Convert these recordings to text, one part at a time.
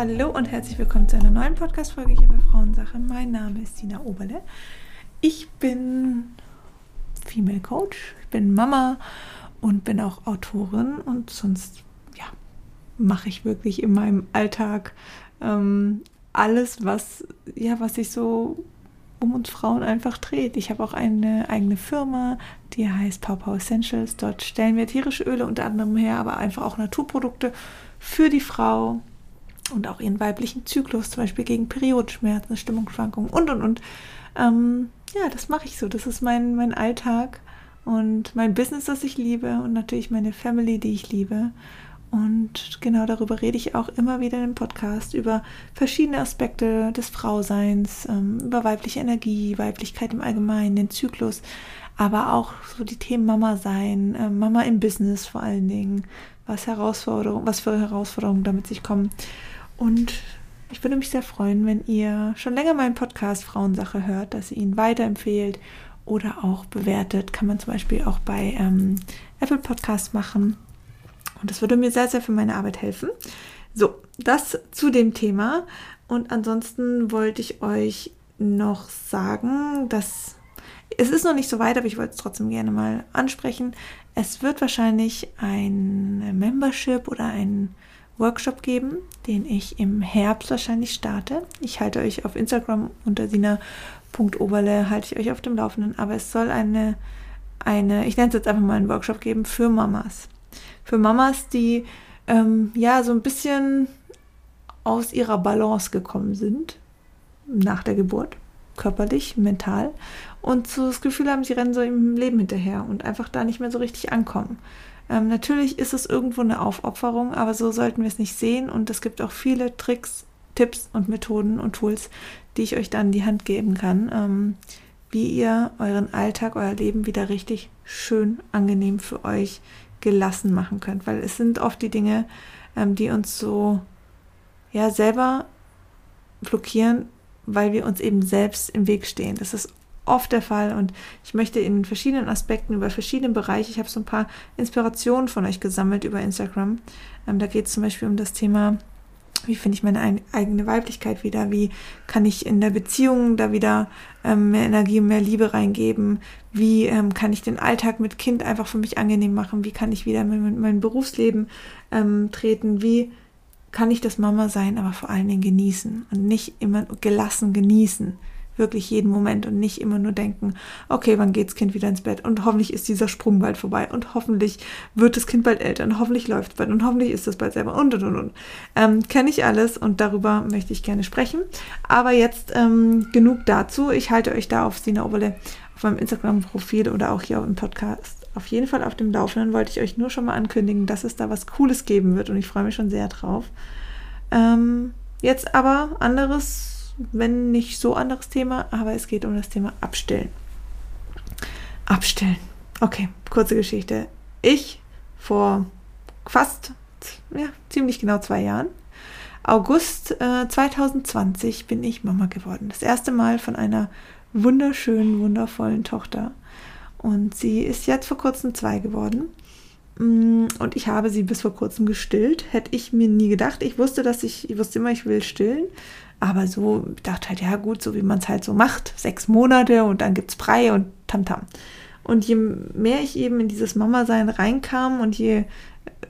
Hallo und herzlich willkommen zu einer neuen Podcast-Folge hier bei Frauensache. Mein Name ist Dina Oberle. Ich bin Female Coach, ich bin Mama und bin auch Autorin und sonst ja, mache ich wirklich in meinem Alltag ähm, alles, was, ja, was sich so um uns Frauen einfach dreht. Ich habe auch eine eigene Firma, die heißt Pow Essentials. Dort stellen wir tierische Öle unter anderem her, aber einfach auch Naturprodukte für die Frau und auch ihren weiblichen Zyklus, zum Beispiel gegen Periodenschmerzen, Stimmungsschwankungen und und und. Ähm, ja, das mache ich so. Das ist mein, mein Alltag und mein Business, das ich liebe und natürlich meine Family, die ich liebe. Und genau darüber rede ich auch immer wieder im Podcast, über verschiedene Aspekte des Frauseins, ähm, über weibliche Energie, Weiblichkeit im Allgemeinen, den Zyklus, aber auch so die Themen Mama sein, äh, Mama im Business vor allen Dingen, was Herausforderungen, was für Herausforderungen damit sich kommen. Und ich würde mich sehr freuen, wenn ihr schon länger meinen Podcast Frauensache hört, dass ihr ihn weiterempfehlt oder auch bewertet. Kann man zum Beispiel auch bei ähm, Apple Podcasts machen und das würde mir sehr, sehr für meine Arbeit helfen. So, das zu dem Thema. Und ansonsten wollte ich euch noch sagen, dass es ist noch nicht so weit, aber ich wollte es trotzdem gerne mal ansprechen. Es wird wahrscheinlich ein Membership oder ein Workshop geben, den ich im Herbst wahrscheinlich starte. Ich halte euch auf Instagram unter sina.oberle, halte ich euch auf dem Laufenden, aber es soll eine, eine, ich nenne es jetzt einfach mal einen Workshop geben für Mamas für Mamas, die ähm, ja so ein bisschen aus ihrer Balance gekommen sind nach der Geburt, körperlich, mental, und so das Gefühl haben, sie rennen so im Leben hinterher und einfach da nicht mehr so richtig ankommen. Ähm, natürlich ist es irgendwo eine Aufopferung, aber so sollten wir es nicht sehen und es gibt auch viele Tricks, Tipps und Methoden und Tools, die ich euch dann in die Hand geben kann, ähm, wie ihr euren Alltag, euer Leben wieder richtig schön angenehm für euch gelassen machen könnt, weil es sind oft die Dinge, ähm, die uns so ja selber blockieren, weil wir uns eben selbst im Weg stehen. Das ist oft der Fall und ich möchte in verschiedenen Aspekten über verschiedene Bereiche, ich habe so ein paar Inspirationen von euch gesammelt über Instagram. Ähm, da geht es zum Beispiel um das Thema wie finde ich meine eigene Weiblichkeit wieder? Wie kann ich in der Beziehung da wieder ähm, mehr Energie, mehr Liebe reingeben? Wie ähm, kann ich den Alltag mit Kind einfach für mich angenehm machen? Wie kann ich wieder in mein Berufsleben ähm, treten? Wie kann ich das Mama sein, aber vor allen Dingen genießen und nicht immer gelassen genießen? Wirklich jeden Moment und nicht immer nur denken, okay, wann geht's Kind wieder ins Bett und hoffentlich ist dieser Sprung bald vorbei und hoffentlich wird das Kind bald älter und hoffentlich läuft es bald und hoffentlich ist es bald selber und und und und. Ähm, Kenne ich alles und darüber möchte ich gerne sprechen. Aber jetzt ähm, genug dazu. Ich halte euch da auf Sina Oberle auf meinem Instagram-Profil oder auch hier im Podcast auf jeden Fall auf dem Laufenden. Wollte ich euch nur schon mal ankündigen, dass es da was Cooles geben wird und ich freue mich schon sehr drauf. Ähm, jetzt aber anderes wenn nicht so anderes Thema, aber es geht um das Thema Abstellen. Abstellen. Okay, kurze Geschichte. Ich vor fast, ja, ziemlich genau zwei Jahren, August äh, 2020 bin ich Mama geworden. Das erste Mal von einer wunderschönen, wundervollen Tochter. Und sie ist jetzt vor kurzem zwei geworden. Mm, und ich habe sie bis vor kurzem gestillt. Hätte ich mir nie gedacht. Ich wusste, dass ich, ich wusste immer, ich will stillen. Aber so, ich dachte halt, ja gut, so wie man es halt so macht, sechs Monate und dann gibt es Brei und Tamtam. Und je mehr ich eben in dieses Mama-Sein reinkam und je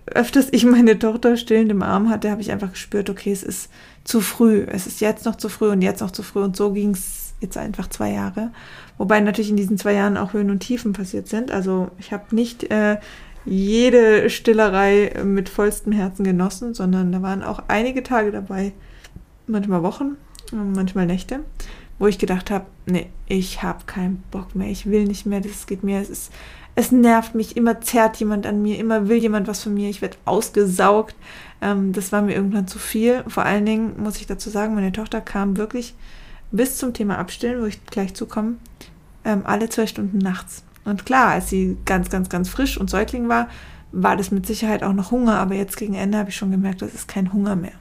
öfters ich meine Tochter stillend im Arm hatte, habe ich einfach gespürt, okay, es ist zu früh. Es ist jetzt noch zu früh und jetzt noch zu früh. Und so ging es jetzt einfach zwei Jahre. Wobei natürlich in diesen zwei Jahren auch Höhen und Tiefen passiert sind. Also ich habe nicht äh, jede Stillerei mit vollstem Herzen genossen, sondern da waren auch einige Tage dabei, manchmal Wochen, manchmal Nächte, wo ich gedacht habe, nee, ich habe keinen Bock mehr, ich will nicht mehr, das geht mir, es ist, es nervt mich, immer zerrt jemand an mir, immer will jemand was von mir, ich werde ausgesaugt. Ähm, das war mir irgendwann zu viel. Vor allen Dingen muss ich dazu sagen, meine Tochter kam wirklich bis zum Thema Abstillen, wo ich gleich zukomme, ähm, alle zwei Stunden nachts. Und klar, als sie ganz, ganz, ganz frisch und Säugling war, war das mit Sicherheit auch noch Hunger, aber jetzt gegen Ende habe ich schon gemerkt, das ist kein Hunger mehr.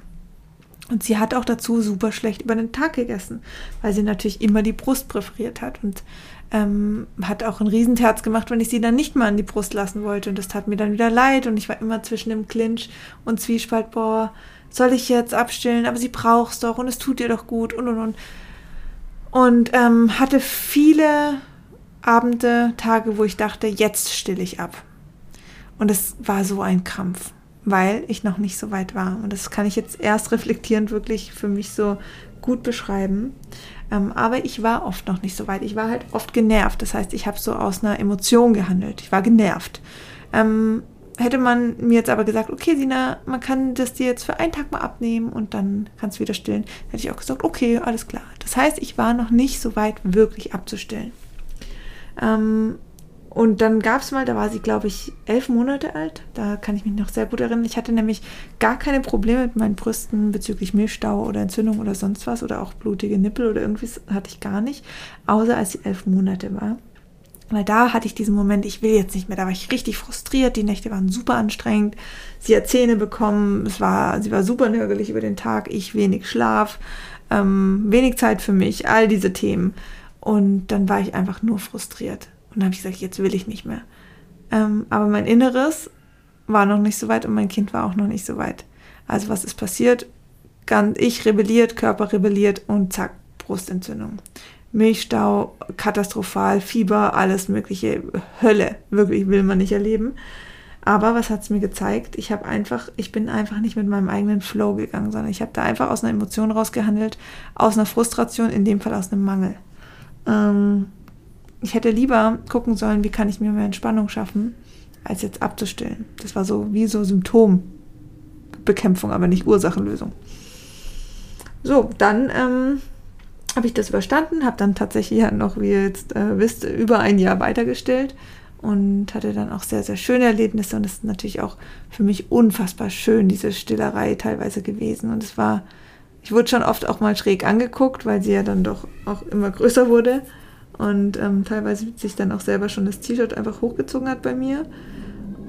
Und sie hat auch dazu super schlecht über den Tag gegessen, weil sie natürlich immer die Brust präferiert hat und ähm, hat auch ein Riesenterz gemacht, wenn ich sie dann nicht mal an die Brust lassen wollte. Und das tat mir dann wieder leid und ich war immer zwischen dem Clinch und Zwiespalt, boah, soll ich jetzt abstillen? Aber sie braucht es doch und es tut ihr doch gut und und und. Und ähm, hatte viele Abende, Tage, wo ich dachte, jetzt stille ich ab. Und es war so ein Krampf, weil ich noch nicht so weit war. Und das kann ich jetzt erst reflektierend wirklich für mich so gut beschreiben. Ähm, aber ich war oft noch nicht so weit. Ich war halt oft genervt. Das heißt, ich habe so aus einer Emotion gehandelt. Ich war genervt. Ähm, hätte man mir jetzt aber gesagt, okay, Sina, man kann das dir jetzt für einen Tag mal abnehmen und dann kannst du wieder stillen, hätte ich auch gesagt, okay, alles klar. Das heißt, ich war noch nicht so weit, wirklich abzustillen. Ähm, und dann gab es mal, da war sie, glaube ich, elf Monate alt. Da kann ich mich noch sehr gut erinnern. Ich hatte nämlich gar keine Probleme mit meinen Brüsten bezüglich Milchstau oder Entzündung oder sonst was oder auch blutige Nippel oder irgendwie hatte ich gar nicht, außer als sie elf Monate war. Weil da hatte ich diesen Moment, ich will jetzt nicht mehr. Da war ich richtig frustriert. Die Nächte waren super anstrengend. Sie hat Zähne bekommen. Es war, sie war super nörgelig über den Tag. Ich wenig Schlaf, ähm, wenig Zeit für mich, all diese Themen. Und dann war ich einfach nur frustriert. Und dann habe ich gesagt, jetzt will ich nicht mehr. Ähm, aber mein Inneres war noch nicht so weit und mein Kind war auch noch nicht so weit. Also was ist passiert? Ganz, ich rebelliert, Körper rebelliert und zack, Brustentzündung. Milchstau, katastrophal, Fieber, alles mögliche, Hölle, wirklich will man nicht erleben. Aber was hat es mir gezeigt? Ich habe einfach, ich bin einfach nicht mit meinem eigenen Flow gegangen, sondern ich habe da einfach aus einer Emotion rausgehandelt, aus einer Frustration, in dem Fall aus einem Mangel. Ähm, ich hätte lieber gucken sollen, wie kann ich mir mehr Entspannung schaffen, als jetzt abzustillen. Das war so wie so Symptombekämpfung, aber nicht Ursachenlösung. So, dann ähm, habe ich das überstanden, habe dann tatsächlich ja noch, wie ihr jetzt äh, wisst, über ein Jahr weitergestellt und hatte dann auch sehr, sehr schöne Erlebnisse und es ist natürlich auch für mich unfassbar schön, diese Stillerei teilweise gewesen und es war, ich wurde schon oft auch mal schräg angeguckt, weil sie ja dann doch auch immer größer wurde und ähm, teilweise sich dann auch selber schon das T-Shirt einfach hochgezogen hat bei mir.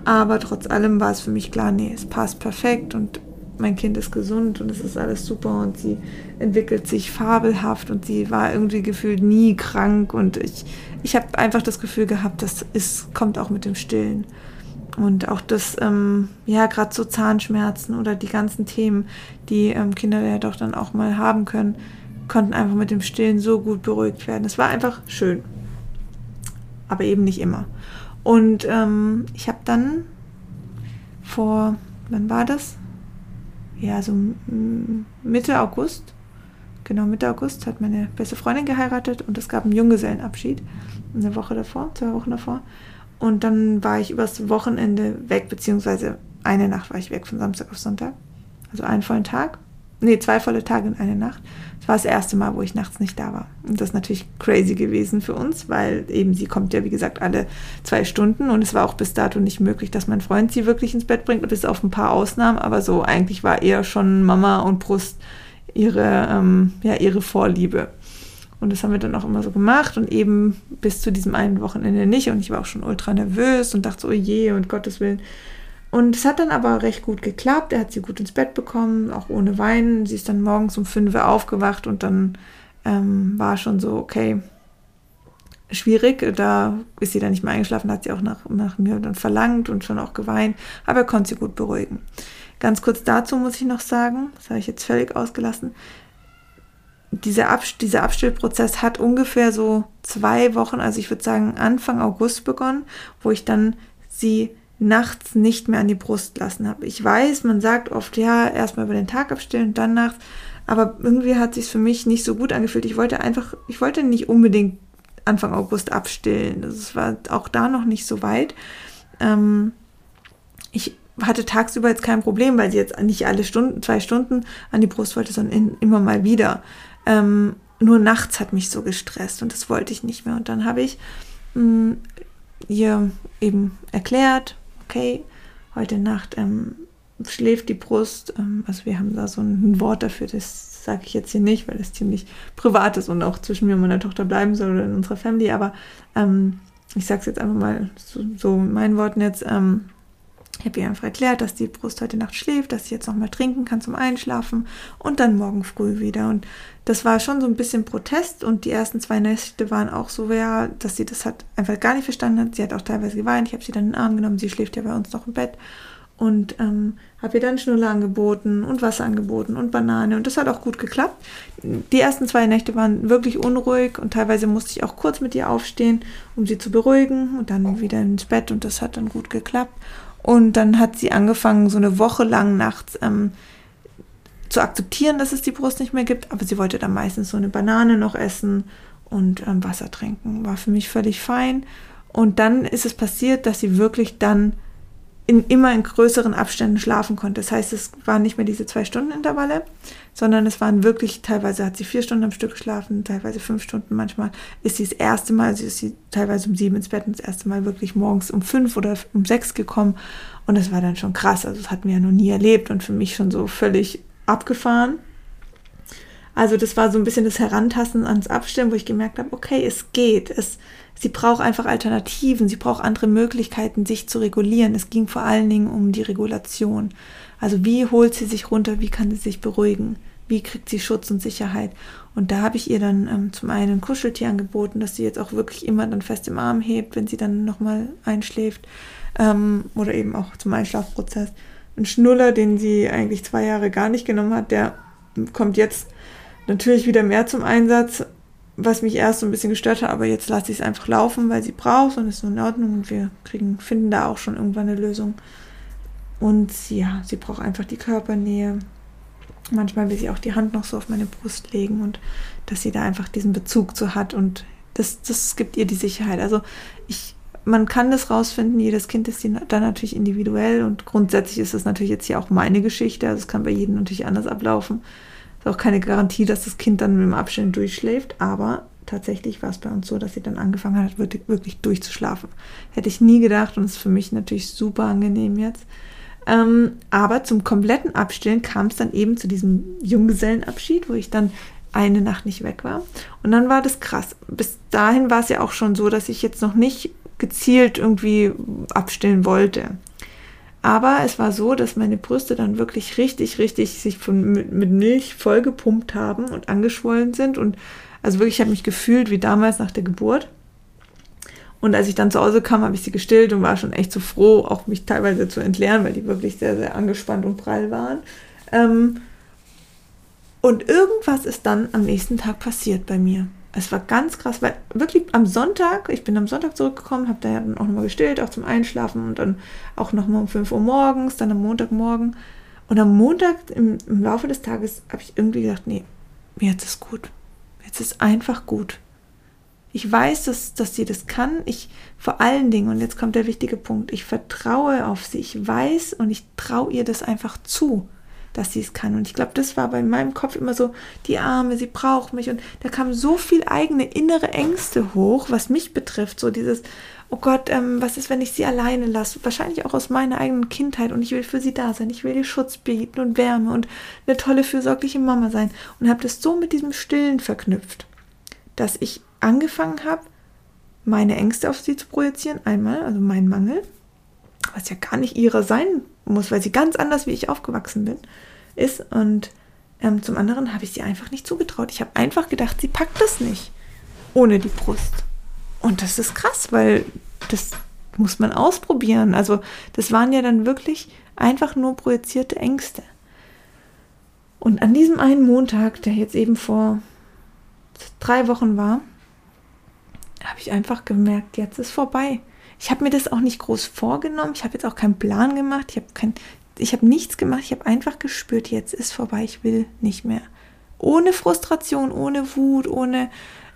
Aber trotz allem war es für mich klar, nee, es passt perfekt und mein Kind ist gesund und es ist alles super und sie entwickelt sich fabelhaft und sie war irgendwie gefühlt nie krank und ich, ich habe einfach das Gefühl gehabt, das ist, kommt auch mit dem Stillen. Und auch das, ähm, ja, gerade so Zahnschmerzen oder die ganzen Themen, die ähm, Kinder ja doch dann auch mal haben können, konnten einfach mit dem Stillen so gut beruhigt werden. Es war einfach schön. Aber eben nicht immer. Und ähm, ich habe dann vor, wann war das? ja, so Mitte August, genau Mitte August, hat meine beste Freundin geheiratet und es gab einen Junggesellenabschied. Eine Woche davor, zwei Wochen davor. Und dann war ich übers Wochenende weg, beziehungsweise eine Nacht war ich weg, von Samstag auf Sonntag. Also einen vollen Tag nee, zwei volle Tage und eine Nacht. Das war das erste Mal, wo ich nachts nicht da war. Und das ist natürlich crazy gewesen für uns, weil eben sie kommt ja, wie gesagt, alle zwei Stunden und es war auch bis dato nicht möglich, dass mein Freund sie wirklich ins Bett bringt, bis auf ein paar Ausnahmen. Aber so eigentlich war eher schon Mama und Brust ihre, ähm, ja, ihre Vorliebe. Und das haben wir dann auch immer so gemacht und eben bis zu diesem einen Wochenende nicht. Und ich war auch schon ultra nervös und dachte so, oh je, und Gottes Willen, und es hat dann aber recht gut geklappt. Er hat sie gut ins Bett bekommen, auch ohne Weinen. Sie ist dann morgens um 5 Uhr aufgewacht und dann ähm, war schon so, okay, schwierig. Da ist sie dann nicht mehr eingeschlafen, hat sie auch nach, nach mir dann verlangt und schon auch geweint. Aber er konnte sie gut beruhigen. Ganz kurz dazu muss ich noch sagen, das habe ich jetzt völlig ausgelassen. Dieser, Abst dieser Abstillprozess hat ungefähr so zwei Wochen, also ich würde sagen Anfang August begonnen, wo ich dann sie nachts nicht mehr an die Brust lassen habe. Ich weiß, man sagt oft, ja, erstmal über den Tag abstillen und dann nachts, aber irgendwie hat sich für mich nicht so gut angefühlt. Ich wollte einfach, ich wollte nicht unbedingt Anfang August abstillen. Das war auch da noch nicht so weit. Ähm, ich hatte tagsüber jetzt kein Problem, weil sie jetzt nicht alle Stunden, zwei Stunden an die Brust wollte, sondern in, immer mal wieder. Ähm, nur nachts hat mich so gestresst und das wollte ich nicht mehr. Und dann habe ich mh, mm, ihr eben erklärt, okay, heute Nacht ähm, schläft die Brust. Ähm, also wir haben da so ein, Wort dafür, das sage ich jetzt hier nicht, weil das ziemlich privat ist und auch zwischen mir und meiner Tochter bleiben soll oder in unserer Family. Aber ähm, ich sage es jetzt einfach mal so, so mit meinen Worten jetzt. Ähm, habe ihr einfach erklärt, dass die Brust heute Nacht schläft, dass sie jetzt noch mal trinken kann zum Einschlafen und dann morgen früh wieder. Und das war schon so ein bisschen Protest und die ersten zwei Nächte waren auch so, ja, dass sie das hat einfach gar nicht verstanden hat. Sie hat auch teilweise geweint. Ich habe sie dann in den Arm genommen. Sie schläft ja bei uns noch im Bett. und ähm, habe ihr dann Schnuller angeboten und Wasser angeboten und Banane und das hat auch gut geklappt. Die ersten zwei Nächte waren wirklich unruhig und teilweise musste ich auch kurz mit ihr aufstehen, um sie zu beruhigen und dann wieder ins Bett und das hat dann gut geklappt. Und dann hat sie angefangen, so eine Woche lang nachts ähm, zu akzeptieren, dass es die Brust nicht mehr gibt, aber sie wollte dann meistens so eine Banane noch essen und ähm, Wasser trinken. War für mich völlig fein. Und dann ist es passiert, dass sie wirklich dann in, immer in größeren Abständen schlafen konnte. Das heißt, es waren nicht mehr diese zwei Stunden Intervalle, sondern es waren wirklich, teilweise hat sie vier Stunden am Stück geschlafen, teilweise fünf Stunden. Manchmal ist sie das erste Mal, also ist sie teilweise um sieben ins Bett und das erste Mal wirklich morgens um fünf oder um sechs gekommen. Und das war dann schon krass. Also das hatten wir ja noch nie erlebt und für mich schon so völlig abgefahren. Also das war so ein bisschen das Herantasten ans Abstimmen, wo ich gemerkt habe, okay, es geht. Es, sie braucht einfach Alternativen, sie braucht andere Möglichkeiten, sich zu regulieren. Es ging vor allen Dingen um die Regulation. Also wie holt sie sich runter, wie kann sie sich beruhigen, wie kriegt sie Schutz und Sicherheit. Und da habe ich ihr dann ähm, zum einen ein Kuscheltier angeboten, dass sie jetzt auch wirklich immer dann fest im Arm hebt, wenn sie dann nochmal einschläft ähm, oder eben auch zum Einschlafprozess. Ein Schnuller, den sie eigentlich zwei Jahre gar nicht genommen hat, der kommt jetzt natürlich wieder mehr zum Einsatz, was mich erst so ein bisschen gestört hat, aber jetzt lasse ich es einfach laufen, weil sie braucht und ist so in Ordnung und wir kriegen, finden da auch schon irgendwann eine Lösung. Und ja, sie braucht einfach die Körpernähe. Manchmal will sie auch die Hand noch so auf meine Brust legen und dass sie da einfach diesen Bezug zu hat und das, das gibt ihr die Sicherheit. Also ich, man kann das rausfinden, jedes Kind ist dann natürlich individuell und grundsätzlich ist das natürlich jetzt hier auch meine Geschichte, also es kann bei jedem natürlich anders ablaufen. Ist auch keine Garantie, dass das Kind dann mit dem Abstand durchschläft, aber tatsächlich war es bei uns so, dass sie dann angefangen hat, wirklich durchzuschlafen. Hätte ich nie gedacht und ist für mich natürlich super angenehm jetzt. Ähm, aber zum kompletten Abstillen kam es dann eben zu diesem Junggesellenabschied, wo ich dann eine Nacht nicht weg war. Und dann war das krass. Bis dahin war es ja auch schon so, dass ich jetzt noch nicht gezielt irgendwie abstillen wollte. Aber es war so, dass meine Brüste dann wirklich richtig, richtig sich von, mit, Milch vollgepumpt haben und angeschwollen sind. Und also wirklich, ich habe mich gefühlt wie damals nach der Geburt. Und als ich dann zu Hause kam, habe ich sie gestillt und war schon echt so froh, auch mich teilweise zu entleeren, weil die wirklich sehr, sehr angespannt und prall waren. Ähm, und irgendwas ist dann am nächsten Tag passiert bei mir es war ganz krass, weil wirklich am Sonntag, ich bin am Sonntag zurückgekommen, habe da ja dann auch nochmal gestillt, auch zum Einschlafen und dann auch nochmal um 5 Uhr morgens, dann am Montagmorgen. Und am Montag im, im Laufe des Tages habe ich irgendwie gedacht, nee, jetzt ist gut. Jetzt ist einfach gut. Ich weiß, dass, dass sie das kann. Ich vor allen Dingen, und jetzt kommt der wichtige Punkt, ich vertraue auf sie. Ich weiß und ich traue ihr das einfach zu dass sie es kann. Und ich glaube, das war bei meinem Kopf immer so, die Arme, sie braucht mich. Und da kam so viel eigene innere Ängste hoch, was mich betrifft. So dieses, oh Gott, ähm, was ist, wenn ich sie alleine lasse? Wahrscheinlich auch aus meiner eigenen Kindheit. Und ich will für sie da sein. Ich will ihr Schutz bieten und Wärme und eine tolle, fürsorgliche Mama sein. Und habe das so mit diesem Stillen verknüpft, dass ich angefangen habe, meine Ängste auf sie zu projizieren. Einmal, also meinen Mangel, was ja gar nicht ihrer sein muss, weil sie ganz anders wie ich aufgewachsen bin, ist. Und ähm, zum anderen habe ich sie einfach nicht zugetraut. Ich habe einfach gedacht, sie packt das nicht ohne die Brust. Und das ist krass, weil das muss man ausprobieren. Also das waren ja dann wirklich einfach nur projizierte Ängste. Und an diesem einen Montag, der jetzt eben vor drei Wochen war, habe ich einfach gemerkt, jetzt ist vorbei. Ich habe mir das auch nicht groß vorgenommen. Ich habe jetzt auch keinen Plan gemacht. Ich habe kein, ich habe nichts gemacht. Ich habe einfach gespürt, jetzt ist vorbei. Ich will nicht mehr. Ohne Frustration, ohne Wut, ohne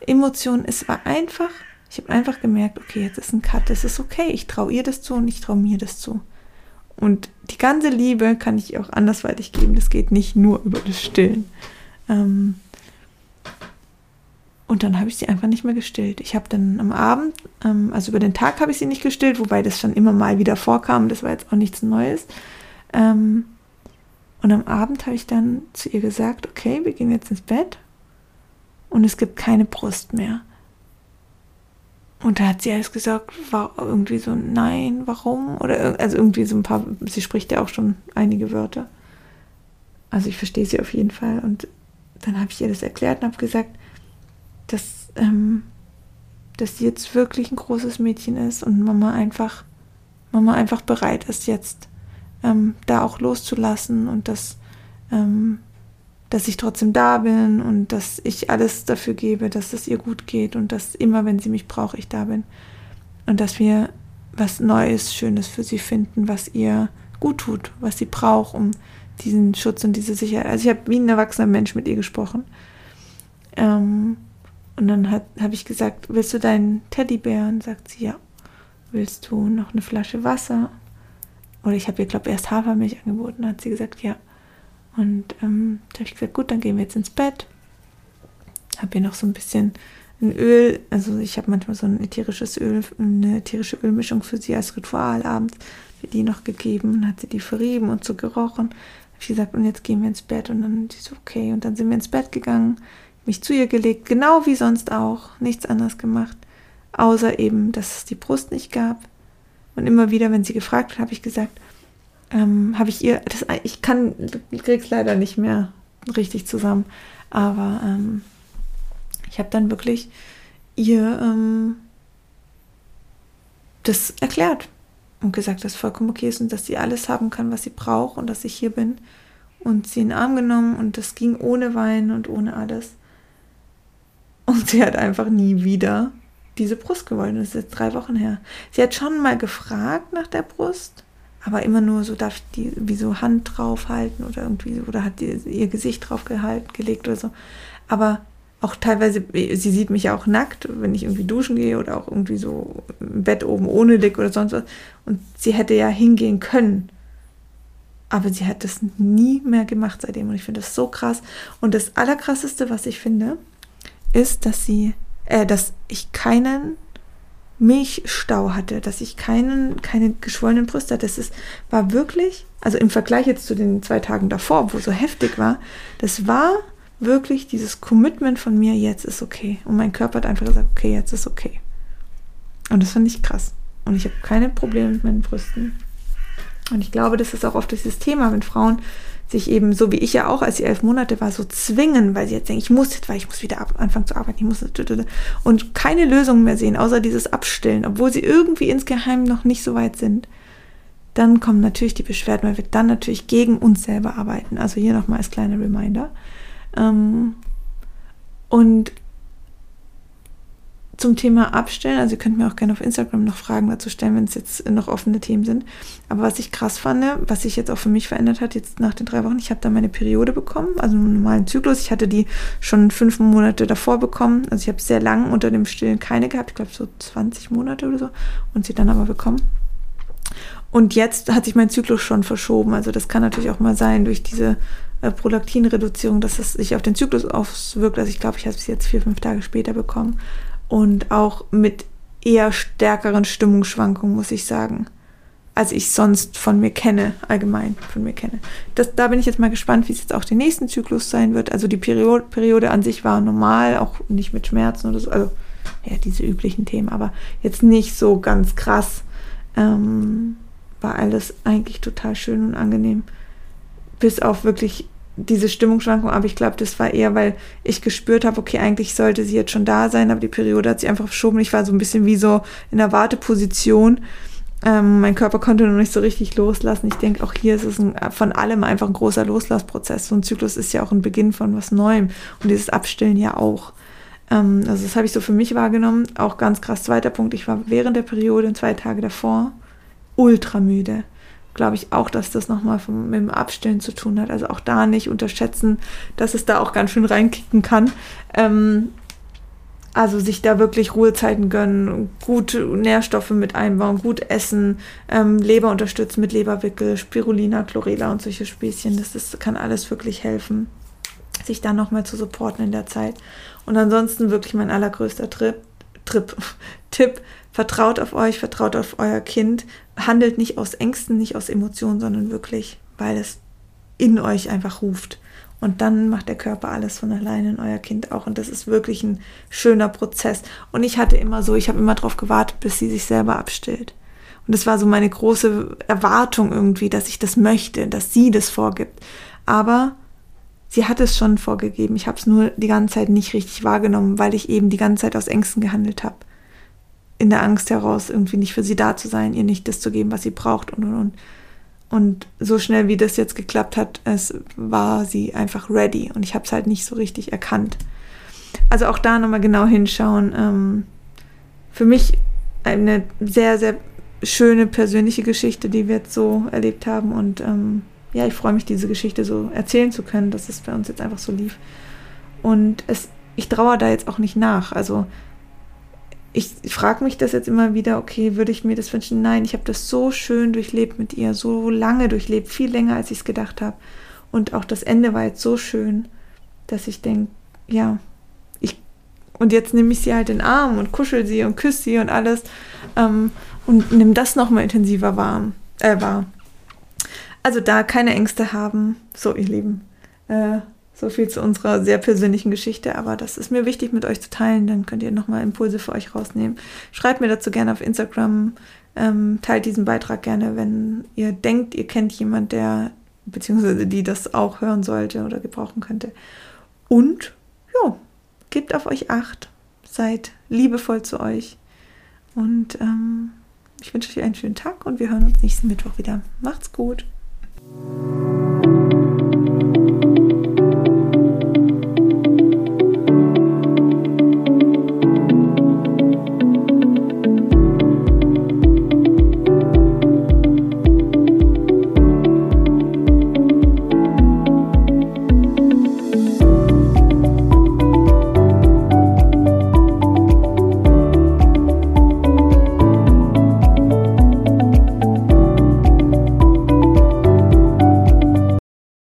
Emotionen. Es war einfach. Ich habe einfach gemerkt, okay, jetzt ist ein Cut. Das ist okay. Ich traue ihr das zu und ich traue mir das zu. Und die ganze Liebe kann ich auch andersweitig geben. Das geht nicht nur über das Stillen. Ähm, und dann habe ich sie einfach nicht mehr gestillt. Ich habe dann am Abend, ähm, also über den Tag habe ich sie nicht gestillt, wobei das schon immer mal wieder vorkam. Das war jetzt auch nichts Neues. Ähm, und am Abend habe ich dann zu ihr gesagt, okay, wir gehen jetzt ins Bett und es gibt keine Brust mehr. Und da hat sie erst gesagt, war irgendwie so, nein, warum? Oder also irgendwie so ein paar, sie spricht ja auch schon einige Wörter. Also ich verstehe sie auf jeden Fall. Und dann habe ich ihr das erklärt und habe gesagt, dass, ähm, dass sie jetzt wirklich ein großes Mädchen ist und Mama einfach, Mama einfach bereit ist, jetzt ähm, da auch loszulassen und dass, ähm, dass ich trotzdem da bin und dass ich alles dafür gebe, dass es ihr gut geht und dass immer, wenn sie mich braucht, ich da bin. Und dass wir was Neues, Schönes für sie finden, was ihr gut tut, was sie braucht, um diesen Schutz und diese Sicherheit. Also ich habe wie ein erwachsener Mensch mit ihr gesprochen. Ähm, und dann habe ich gesagt, willst du deinen Teddybär? Und sagt sie, ja. Willst du noch eine Flasche Wasser? Oder ich habe ihr, glaube ich, erst Hafermilch angeboten. hat sie gesagt, ja. Und ähm, da habe ich gesagt, gut, dann gehen wir jetzt ins Bett. Habe ihr noch so ein bisschen ein Öl, also ich habe manchmal so ein ätherisches Öl, eine ätherische Ölmischung für sie als Ritual abends, für die noch gegeben. Und hat sie die verrieben und so gerochen. Habe ich gesagt, und jetzt gehen wir ins Bett. Und dann sie so, okay. Und dann sind wir ins Bett gegangen, mich zu ihr gelegt, genau wie sonst auch, nichts anderes gemacht, außer eben, dass es die Brust nicht gab. Und immer wieder, wenn sie gefragt hat, habe ich gesagt, ähm, habe ich ihr, das, ich kann, du kriegst leider nicht mehr richtig zusammen, aber ähm, ich habe dann wirklich ihr ähm, das erklärt und gesagt, dass vollkommen okay ist und dass sie alles haben kann, was sie braucht und dass ich hier bin und sie in den Arm genommen und das ging ohne Weinen und ohne alles. Und sie hat einfach nie wieder diese Brust gewollt. Das ist jetzt drei Wochen her. Sie hat schon mal gefragt nach der Brust, aber immer nur so, darf ich die wie so Hand draufhalten oder irgendwie, oder hat die, ihr Gesicht drauf gehalten, gelegt oder so. Aber auch teilweise, sie sieht mich ja auch nackt, wenn ich irgendwie duschen gehe oder auch irgendwie so im Bett oben ohne Dick oder sonst was. Und sie hätte ja hingehen können. Aber sie hat das nie mehr gemacht seitdem. Und ich finde das so krass. Und das Allerkrasseste, was ich finde, ist, dass sie, äh, dass ich keinen Milchstau hatte, dass ich keinen, keine geschwollenen Brüste hatte. Das ist, war wirklich, also im Vergleich jetzt zu den zwei Tagen davor, wo so heftig war, das war wirklich dieses Commitment von mir, jetzt ist okay. Und mein Körper hat einfach gesagt, okay, jetzt ist okay. Und das fand ich krass. Und ich habe keine Probleme mit meinen Brüsten. Und ich glaube, das ist auch oft dieses Thema, wenn Frauen sich eben, so wie ich ja auch, als sie elf Monate war, so zwingen, weil sie jetzt denken, ich muss jetzt, weil ich muss wieder ab, anfangen zu arbeiten, ich muss und keine Lösung mehr sehen, außer dieses Abstillen, obwohl sie irgendwie insgeheim noch nicht so weit sind. Dann kommen natürlich die Beschwerden, weil wir dann natürlich gegen uns selber arbeiten. Also hier nochmal als kleiner Reminder. Ähm, und zum Thema Abstellen, also ihr könnt mir auch gerne auf Instagram noch Fragen dazu stellen, wenn es jetzt noch offene Themen sind. Aber was ich krass fand, was sich jetzt auch für mich verändert hat, jetzt nach den drei Wochen, ich habe da meine Periode bekommen, also einen normalen Zyklus. Ich hatte die schon fünf Monate davor bekommen. Also ich habe sehr lang unter dem Stillen keine gehabt, ich glaube so 20 Monate oder so, und sie dann aber bekommen. Und jetzt hat sich mein Zyklus schon verschoben. Also das kann natürlich auch mal sein durch diese äh, Prolaktinreduzierung, dass es sich auf den Zyklus auswirkt. Also ich glaube, ich habe es jetzt vier, fünf Tage später bekommen. Und auch mit eher stärkeren Stimmungsschwankungen, muss ich sagen, als ich sonst von mir kenne, allgemein von mir kenne. Das, da bin ich jetzt mal gespannt, wie es jetzt auch den nächsten Zyklus sein wird. Also die Periode, Periode an sich war normal, auch nicht mit Schmerzen oder so. Also ja, diese üblichen Themen, aber jetzt nicht so ganz krass. Ähm, war alles eigentlich total schön und angenehm. Bis auf wirklich diese Stimmungsschwankung, aber ich glaube, das war eher, weil ich gespürt habe, okay, eigentlich sollte sie jetzt schon da sein, aber die Periode hat sich einfach verschoben. Ich war so ein bisschen wie so in der Warteposition. Ähm, mein Körper konnte noch nicht so richtig loslassen. Ich denke, auch hier ist es ein, von allem einfach ein großer Loslassprozess. So ein Zyklus ist ja auch ein Beginn von was Neuem und dieses Abstillen ja auch. Ähm, also das habe ich so für mich wahrgenommen. Auch ganz krass. Zweiter Punkt, ich war während der Periode und zwei Tage davor ultra müde glaube ich auch, dass das nochmal mit dem Abstillen zu tun hat. Also auch da nicht unterschätzen, dass es da auch ganz schön reinkicken kann. Ähm, also sich da wirklich Ruhezeiten gönnen, gut Nährstoffe mit einbauen, gut essen, ähm, Leber unterstützen mit Leberwickel, Spirulina, Chlorela und solche Späßchen. Das ist, kann alles wirklich helfen, sich da nochmal zu supporten in der Zeit. Und ansonsten wirklich mein allergrößter Trip, Trip, Tipp, vertraut auf euch, vertraut auf euer Kind, handelt nicht aus Ängsten, nicht aus Emotionen, sondern wirklich, weil es in euch einfach ruft. Und dann macht der Körper alles von alleine in euer Kind auch. Und das ist wirklich ein schöner Prozess. Und ich hatte immer so, ich habe immer darauf gewartet, bis sie sich selber abstillt. Und das war so meine große Erwartung irgendwie, dass ich das möchte, dass sie das vorgibt. Aber sie hat es schon vorgegeben. Ich habe es nur die ganze Zeit nicht richtig wahrgenommen, weil ich eben die ganze Zeit aus Ängsten gehandelt habe in der Angst heraus, irgendwie nicht für sie da zu sein, ihr nicht das zu geben, was sie braucht und und und. Und so schnell wie das jetzt geklappt hat, es war sie einfach ready und ich habe es halt nicht so richtig erkannt. Also auch da nochmal genau hinschauen. Ähm, für mich eine sehr, sehr schöne persönliche Geschichte, die wir jetzt so erlebt haben. Und ähm, ja, ich freue mich, diese Geschichte so erzählen zu können, dass es bei uns jetzt einfach so lief. Und es, ich trauere da jetzt auch nicht nach. Also ich frage mich das jetzt immer wieder, okay, würde ich mir das wünschen? Nein, ich habe das so schön durchlebt mit ihr, so lange durchlebt, viel länger, als ich es gedacht habe. Und auch das Ende war jetzt so schön, dass ich denke, ja, ich, und jetzt nehme ich sie halt in den Arm und kuschel sie und küsse sie und alles ähm, und nimm das nochmal intensiver warm, äh, wahr. Also da keine Ängste haben. So, ihr Lieben. Äh, so viel zu unserer sehr persönlichen Geschichte, aber das ist mir wichtig mit euch zu teilen. Dann könnt ihr nochmal Impulse für euch rausnehmen. Schreibt mir dazu gerne auf Instagram. Ähm, teilt diesen Beitrag gerne, wenn ihr denkt, ihr kennt jemand, der beziehungsweise die das auch hören sollte oder gebrauchen könnte. Und ja, gebt auf euch acht, seid liebevoll zu euch und ähm, ich wünsche euch einen schönen Tag und wir hören uns nächsten Mittwoch wieder. Macht's gut. you